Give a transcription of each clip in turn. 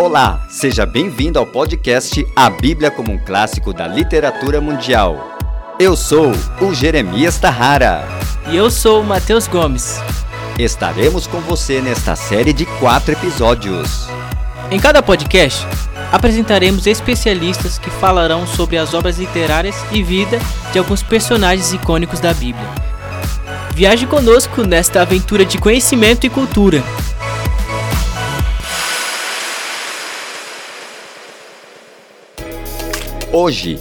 Olá, seja bem-vindo ao podcast A Bíblia como um Clássico da Literatura Mundial. Eu sou o Jeremias Tarrara. E eu sou o Matheus Gomes. Estaremos com você nesta série de quatro episódios. Em cada podcast, apresentaremos especialistas que falarão sobre as obras literárias e vida de alguns personagens icônicos da Bíblia. Viaje conosco nesta aventura de conhecimento e cultura. Hoje,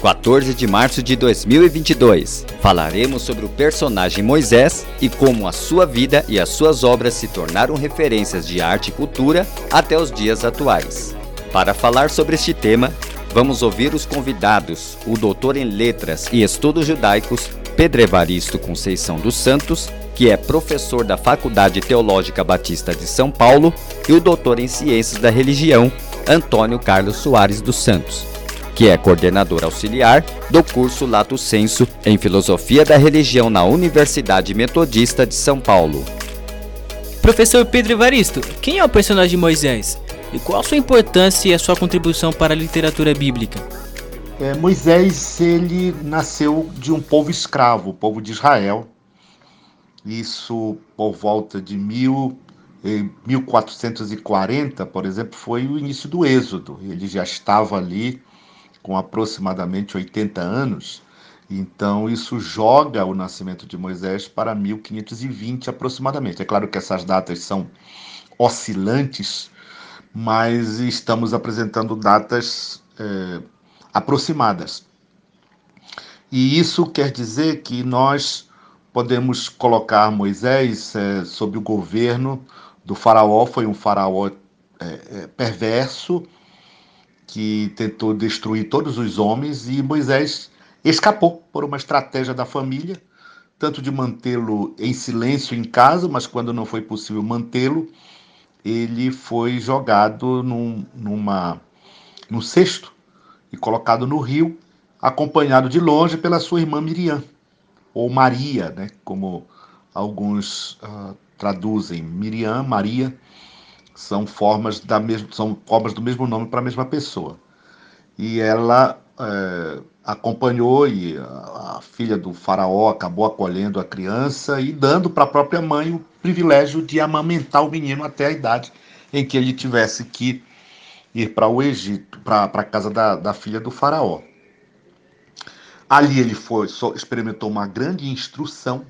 14 de março de 2022, falaremos sobre o personagem Moisés e como a sua vida e as suas obras se tornaram referências de arte e cultura até os dias atuais. Para falar sobre este tema, vamos ouvir os convidados, o doutor em Letras e Estudos Judaicos, Pedro Evaristo Conceição dos Santos, que é professor da Faculdade Teológica Batista de São Paulo, e o doutor em Ciências da Religião, Antônio Carlos Soares dos Santos que é coordenador auxiliar do curso Lato Senso em Filosofia da Religião na Universidade Metodista de São Paulo. Professor Pedro Evaristo, quem é o personagem Moisés? E qual a sua importância e a sua contribuição para a literatura bíblica? É, Moisés ele nasceu de um povo escravo, o povo de Israel. Isso por volta de mil, 1440, por exemplo, foi o início do Êxodo. Ele já estava ali com aproximadamente 80 anos. Então, isso joga o nascimento de Moisés para 1520 aproximadamente. É claro que essas datas são oscilantes, mas estamos apresentando datas é, aproximadas. E isso quer dizer que nós podemos colocar Moisés é, sob o governo do faraó, foi um faraó é, perverso, que tentou destruir todos os homens e Moisés escapou por uma estratégia da família, tanto de mantê-lo em silêncio em casa, mas quando não foi possível mantê-lo, ele foi jogado num, numa, num cesto e colocado no rio, acompanhado de longe pela sua irmã Miriam, ou Maria, né, como alguns uh, traduzem, Miriam, Maria, são formas, da mesma, são formas do mesmo nome para a mesma pessoa. E ela é, acompanhou e a, a, filha do faraó acabou acolhendo a criança e dando para a própria mãe o privilégio de amamentar o menino até a idade em que ele tivesse que ir para o Egito, para a casa da, da filha do faraó. Ali ele foi, experimentou uma grande instrução,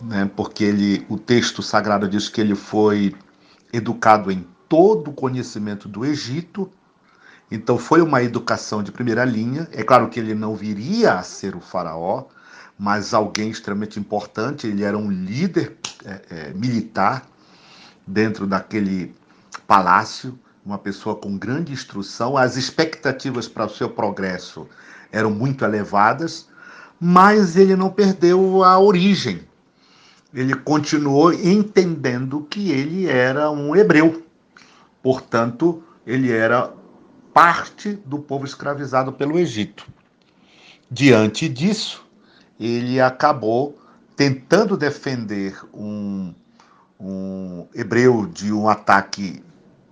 né, porque ele, o texto sagrado diz que ele foi educado em todo o conhecimento do Egito. Então foi uma educação de primeira linha. É claro que ele não viria a ser o faraó, mas alguém extremamente importante. Ele era um líder é, é, militar dentro daquele palácio, uma pessoa com grande instrução. As expectativas para o seu progresso eram muito elevadas, mas ele não perdeu a origem ele continuou entendendo que ele era um hebreu. Portanto, ele era parte do povo escravizado pelo Egito. Diante disso, ele acabou tentando defender um, um hebreu de um ataque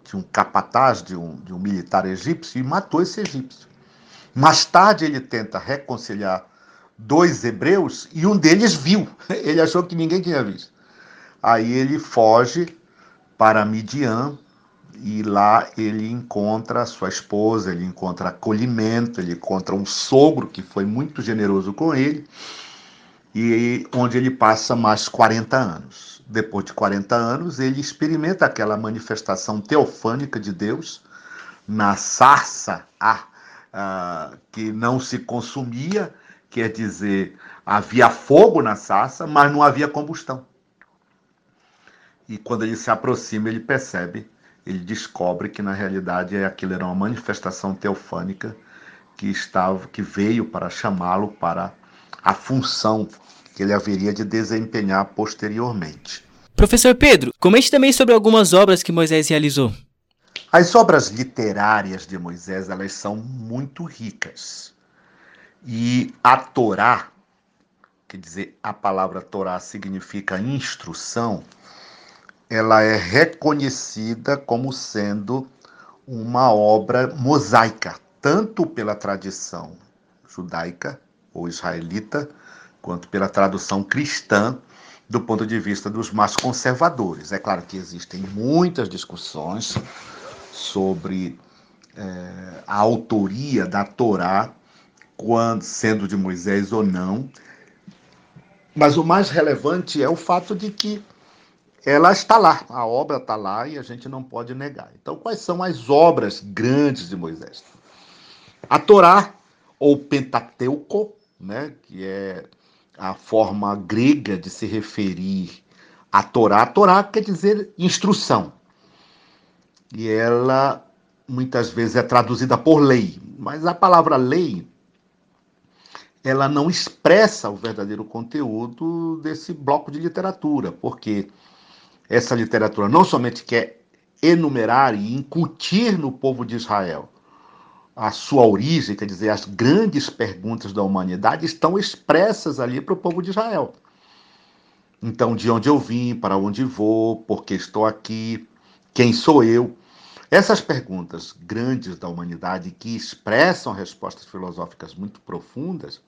de um capataz, de um, de um militar egípcio, e matou esse egípcio. Mais tarde, ele tenta reconciliar dois hebreus e um deles viu. Ele achou que ninguém tinha visto. Aí ele foge para Midian e lá ele encontra sua esposa, ele encontra acolhimento, ele encontra um sogro que foi muito generoso com ele e onde ele passa mais 40 anos. Depois de 40 anos, ele experimenta aquela manifestação teofânica de Deus na sarça ah, ah, que não se consumia quer dizer, havia fogo na sarça, mas não havia combustão. E quando ele se aproxima, ele percebe, ele descobre que na realidade aquilo era uma manifestação teofânica que estava, que veio para chamá-lo para a função que ele haveria de desempenhar posteriormente. Professor Pedro, comente também sobre algumas obras que Moisés realizou. As obras literárias de Moisés, elas são muito ricas. E a Torá, quer dizer, a palavra Torá significa instrução, ela é reconhecida como sendo uma obra mosaica, tanto pela tradição judaica ou israelita, quanto pela tradução cristã, do ponto de vista dos mais conservadores. É claro que existem muitas discussões sobre é, a autoria da Torá, quando, sendo de Moisés ou não, mas o mais relevante é o fato de que ela está lá, a obra está lá e a gente não pode negar. Então, quais são as obras grandes de Moisés? A Torá, ou Pentateuco, né, que é a forma grega de se referir à Torá. A Torá quer dizer instrução. E ela muitas vezes é traduzida por lei, mas a palavra lei ela não expressa o verdadeiro conteúdo desse bloco de literatura, porque essa literatura não somente quer enumerar e incutir no povo de Israel a sua origem, quer dizer, as grandes perguntas da humanidade estão expressas ali para o povo de Israel. Então, de onde eu vim, para onde vou, por que estou aqui, quem sou eu? Essas perguntas grandes da humanidade que expressam respostas filosóficas muito profundas,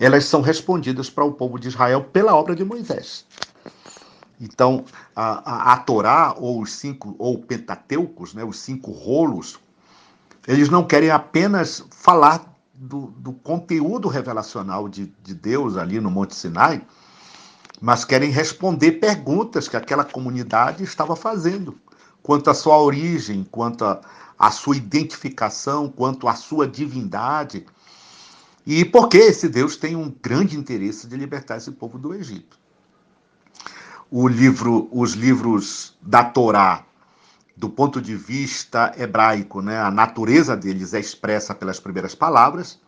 elas são respondidas para o povo de Israel pela obra de Moisés. Então, a, a, a Torá, ou os cinco, ou Pentateucos, né, os cinco rolos, eles não querem apenas falar do, do conteúdo revelacional de, de Deus ali no Monte Sinai, mas querem responder perguntas que aquela comunidade estava fazendo, quanto à sua origem, quanto à sua identificação, quanto à sua divindade, e porque esse Deus tem um grande interesse de libertar esse povo do Egito o livro, os livros da Torá, do ponto de vista hebraico, né, a natureza deles é expressa pelas primeiras palavras.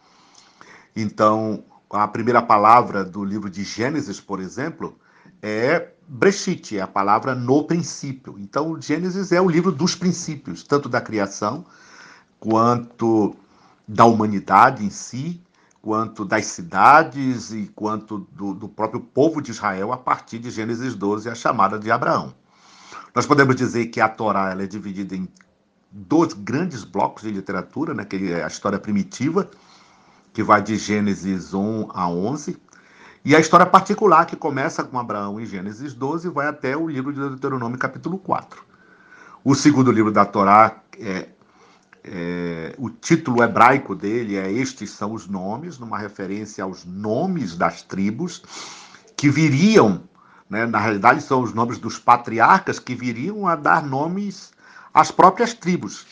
Então, a primeira palavra do livro de Gênesis, por exemplo, é Breshit, é a palavra no princípio. Então, Gênesis é o livro dos princípios, tanto da criação quanto da humanidade em si, quanto das cidades e quanto do, do, próprio povo de Israel a partir de Gênesis 12, a chamada de Abraão. Nós podemos dizer que a Torá ela é dividida em dois grandes blocos de literatura, né, que é a história primitiva, que vai de Gênesis 1 a 11, e a história particular, que começa com Abraão em Gênesis 12 e vai até o livro de Deuteronômio, capítulo 4. O segundo livro da Torá é é, o título hebraico dele é Estes são os nomes, numa referência aos nomes das tribos que viriam, né, na realidade são os nomes dos patriarcas que viriam a dar nomes às próprias tribos.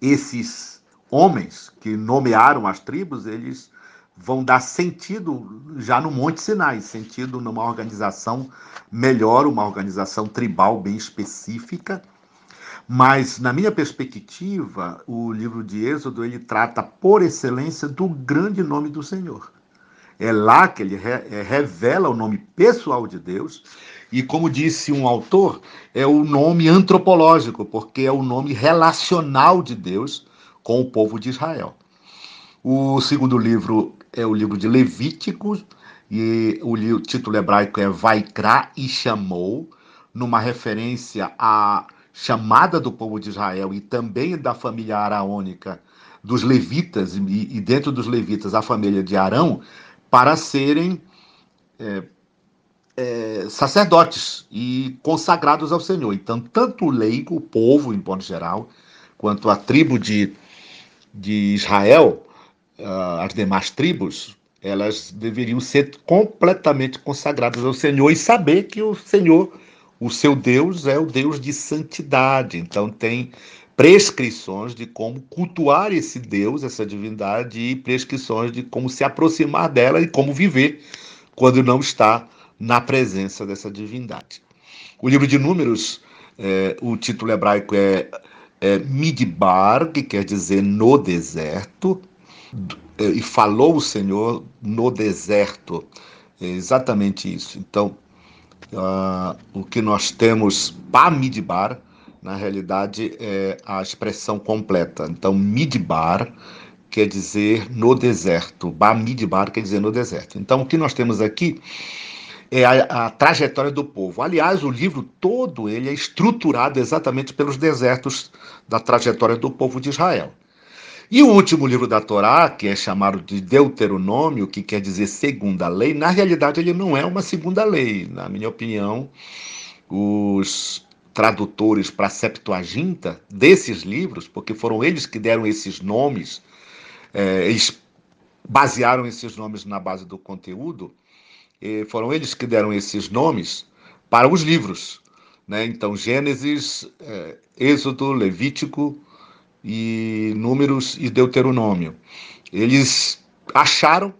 Esses homens que nomearam as tribos, eles vão dar sentido já no Monte Sinai, sentido numa organização melhor, uma organização tribal bem específica mas, na minha perspectiva, o livro de Êxodo ele trata por excelência do grande nome do Senhor. É lá que ele re é, revela o nome pessoal de Deus, e como disse um autor, é o nome antropológico, porque é o nome relacional de Deus com o povo de Israel. O segundo livro é o livro de Levíticos, e o título hebraico é Vaikra e chamou, numa referência a chamada do povo de Israel e também da família araônica, dos levitas, e, e dentro dos levitas a família de Arão, para serem é, é, sacerdotes e consagrados ao Senhor. Então, tanto o leigo, o povo, em modo geral, quanto a tribo de, de Israel, uh, as demais tribos, elas deveriam ser completamente consagradas ao Senhor e saber que o Senhor o seu Deus é o Deus de santidade, então tem prescrições de como cultuar esse Deus, essa divindade, e prescrições de como se aproximar dela e como viver quando não está na presença dessa divindade. O livro de Números, é, o título hebraico é, é Midbar, que quer dizer no deserto, é, e falou o Senhor no deserto. É exatamente isso. Então, Uh, o que nós temos para midbar, na realidade, é a expressão completa. Então, midbar quer dizer no deserto, ba midbar quer dizer no deserto. Então, o que nós temos aqui é a, a, trajetória do povo. Aliás, o livro todo ele é estruturado exatamente pelos desertos da trajetória do povo de Israel. E o último livro da Torá, que é chamado de Deuteronômio, que quer dizer segunda lei, na realidade ele não é uma segunda lei. Na minha opinião, os tradutores para a Septuaginta desses livros, porque foram eles que deram esses nomes, é, eles basearam esses nomes na base do conteúdo, foram eles que deram esses nomes para os livros. Né? Então, Gênesis, é, Êxodo, Levítico e Números e Deuteronômio. Eles acharam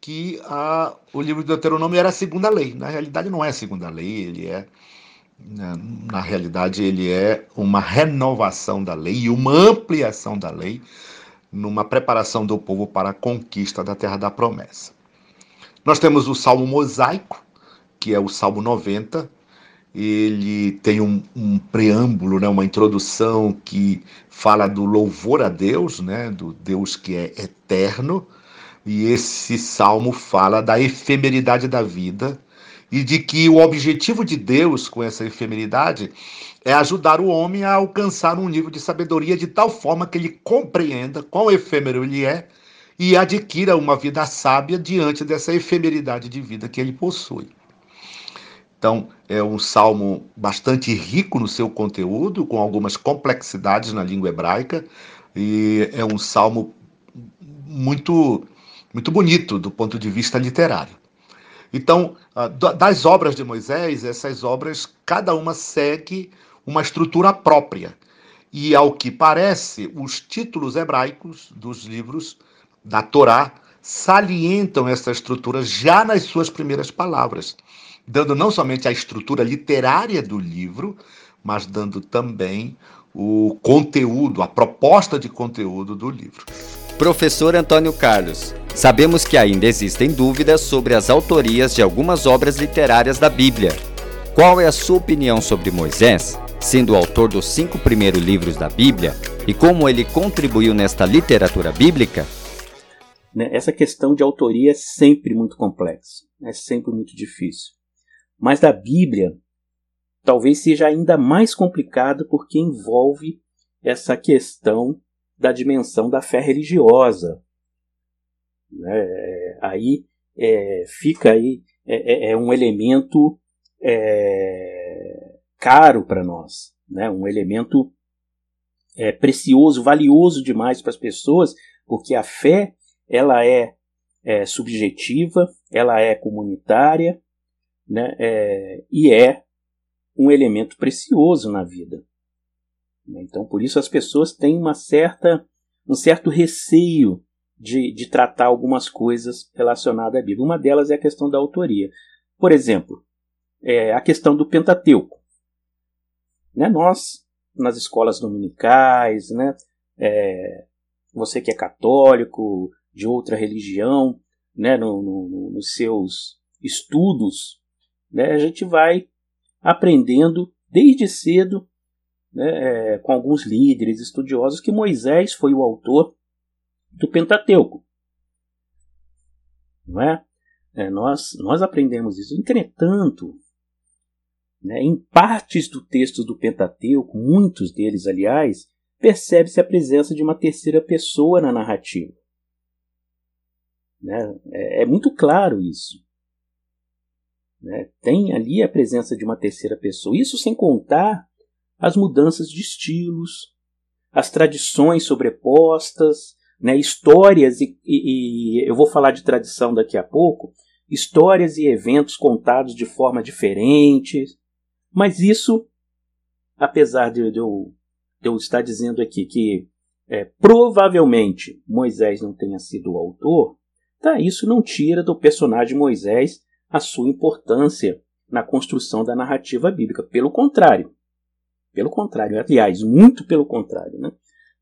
que a, o livro de Deuteronômio era a segunda lei. Na realidade, não é a segunda lei, ele é. Na, né, na realidade, ele é uma renovação da lei e uma ampliação da lei numa preparação do povo para a conquista da terra da promessa. Nós temos o Salmo Mosaico, que é o Salmo 90. Ele tem um, um preâmbulo, né, uma introdução que fala do louvor a Deus, né, do Deus que é eterno. E esse salmo fala da efemeridade da vida e de que o objetivo de Deus com essa efemeridade é ajudar o homem a alcançar um nível de sabedoria de tal forma que ele compreenda quão efêmero ele é e adquira uma vida sábia diante dessa efemeridade de vida que ele possui. Então, é um salmo bastante rico no seu conteúdo, com algumas complexidades na língua hebraica, e é um salmo muito, muito bonito do ponto de vista literário. Então, ah, das obras de Moisés, essas obras, cada uma segue uma estrutura própria. E, ao que parece, os títulos hebraicos dos livros da Torá salientam essa estrutura já nas suas primeiras palavras, dando não somente a estrutura literária do livro, mas dando também o conteúdo, a proposta de conteúdo do livro. Professor Antônio Carlos, sabemos que ainda existem dúvidas sobre as autorias de algumas obras literárias da Bíblia. Qual é a sua opinião sobre Moisés, sendo o autor dos cinco primeiros livros da Bíblia, e como ele contribuiu nesta literatura bíblica? Né? Essa questão de autoria é sempre muito complexa, é sempre muito difícil. Mas da Bíblia, talvez seja ainda mais complicado porque envolve essa questão da dimensão da fé religiosa. É, aí é, fica aí é, é, é um elemento é, caro para nós, né? um elemento é, precioso, valioso demais para as pessoas, porque a fé ela é subjetiva, ela é comunitária, né, é, e é um elemento precioso na vida. Então, por isso as pessoas têm uma certa, um certo receio de, de tratar algumas coisas relacionadas à Bíblia. Uma delas é a questão da autoria. Por exemplo, é, a questão do Pentateuco. Né, nós, nas escolas dominicais, né, é, você que é católico, de outra religião, né, no, no, nos seus estudos, né, a gente vai aprendendo desde cedo né, é, com alguns líderes estudiosos que Moisés foi o autor do Pentateuco. Não é? é nós, nós aprendemos isso. Entretanto, né, em partes do texto do Pentateuco, muitos deles, aliás, percebe-se a presença de uma terceira pessoa na narrativa. Né? É, é muito claro isso. Né? Tem ali a presença de uma terceira pessoa. Isso sem contar as mudanças de estilos, as tradições sobrepostas, né? histórias, e, e, e eu vou falar de tradição daqui a pouco, histórias e eventos contados de forma diferente. Mas isso, apesar de, de, eu, de eu estar dizendo aqui que é, provavelmente Moisés não tenha sido o autor, Tá, isso não tira do personagem Moisés a sua importância na construção da narrativa bíblica. Pelo contrário. Pelo contrário, aliás, muito pelo contrário. Né?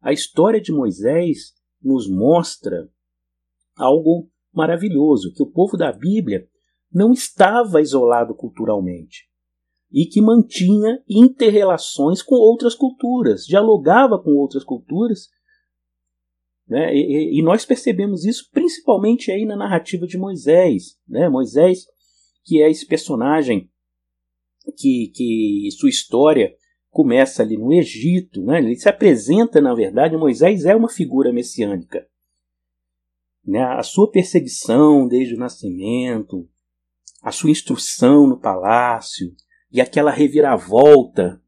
A história de Moisés nos mostra algo maravilhoso, que o povo da Bíblia não estava isolado culturalmente e que mantinha interrelações com outras culturas, dialogava com outras culturas né? E, e, nós percebemos isso principalmente aí na narrativa de Moisés. Né? Moisés que é esse personagem que, que sua história começa ali no Egito, né? ele se apresenta, na verdade, Moisés é uma figura messiânica. Né? A sua perseguição desde o nascimento, a sua instrução no palácio e aquela reviravolta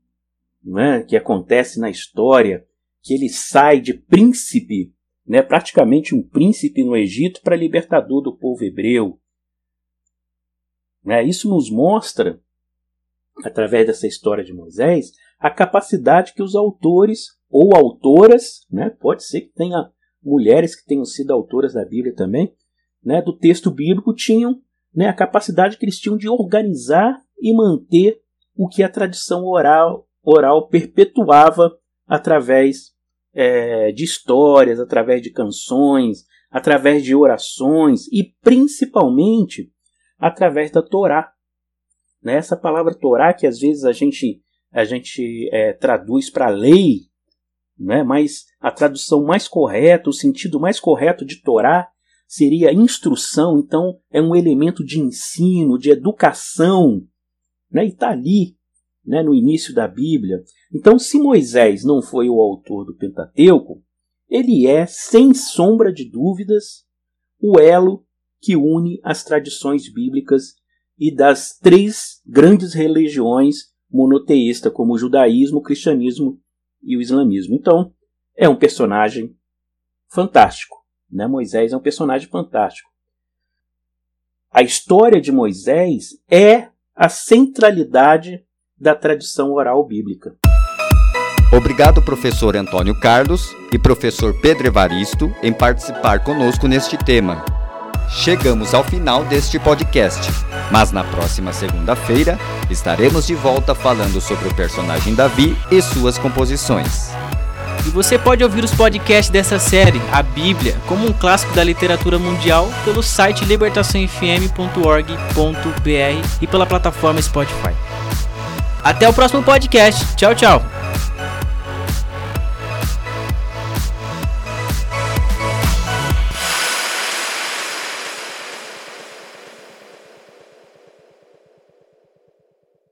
né, que acontece na história, que ele sai de príncipe, né, praticamente um príncipe no Egito, para libertador do povo hebreu. Né, isso nos mostra, através dessa história de Moisés, a capacidade que os autores ou autoras, né, pode ser que tenha mulheres que tenham sido autoras da Bíblia também, né, do texto bíblico, tinham né, a capacidade que eles tinham de organizar e manter o que a tradição oral, oral perpetuava através é, de histórias, através de canções, através de orações e principalmente através da Torá. Né? Essa palavra Torá que às vezes a gente a gente é, traduz para lei, né? mas a tradução mais correta, o sentido mais correto de Torá seria instrução, então é um elemento de ensino, de educação, né? e está ali né, no início da Bíblia. Então, se Moisés não foi o autor do Pentateuco, ele é, sem sombra de dúvidas, o elo que une as tradições bíblicas e das três grandes religiões monoteísta como o judaísmo, o cristianismo e o islamismo. Então, é um personagem fantástico. Né? Moisés é um personagem fantástico. A história de Moisés é a centralidade da tradição oral bíblica. Obrigado, professor Antônio Carlos e professor Pedro Evaristo, em participar conosco neste tema. Chegamos ao final deste podcast, mas na próxima segunda-feira estaremos de volta falando sobre o personagem Davi e suas composições. E você pode ouvir os podcasts dessa série, a Bíblia, como um clássico da literatura mundial, pelo site libertaçãofm.org.br e pela plataforma Spotify. Até o próximo podcast. Tchau, tchau.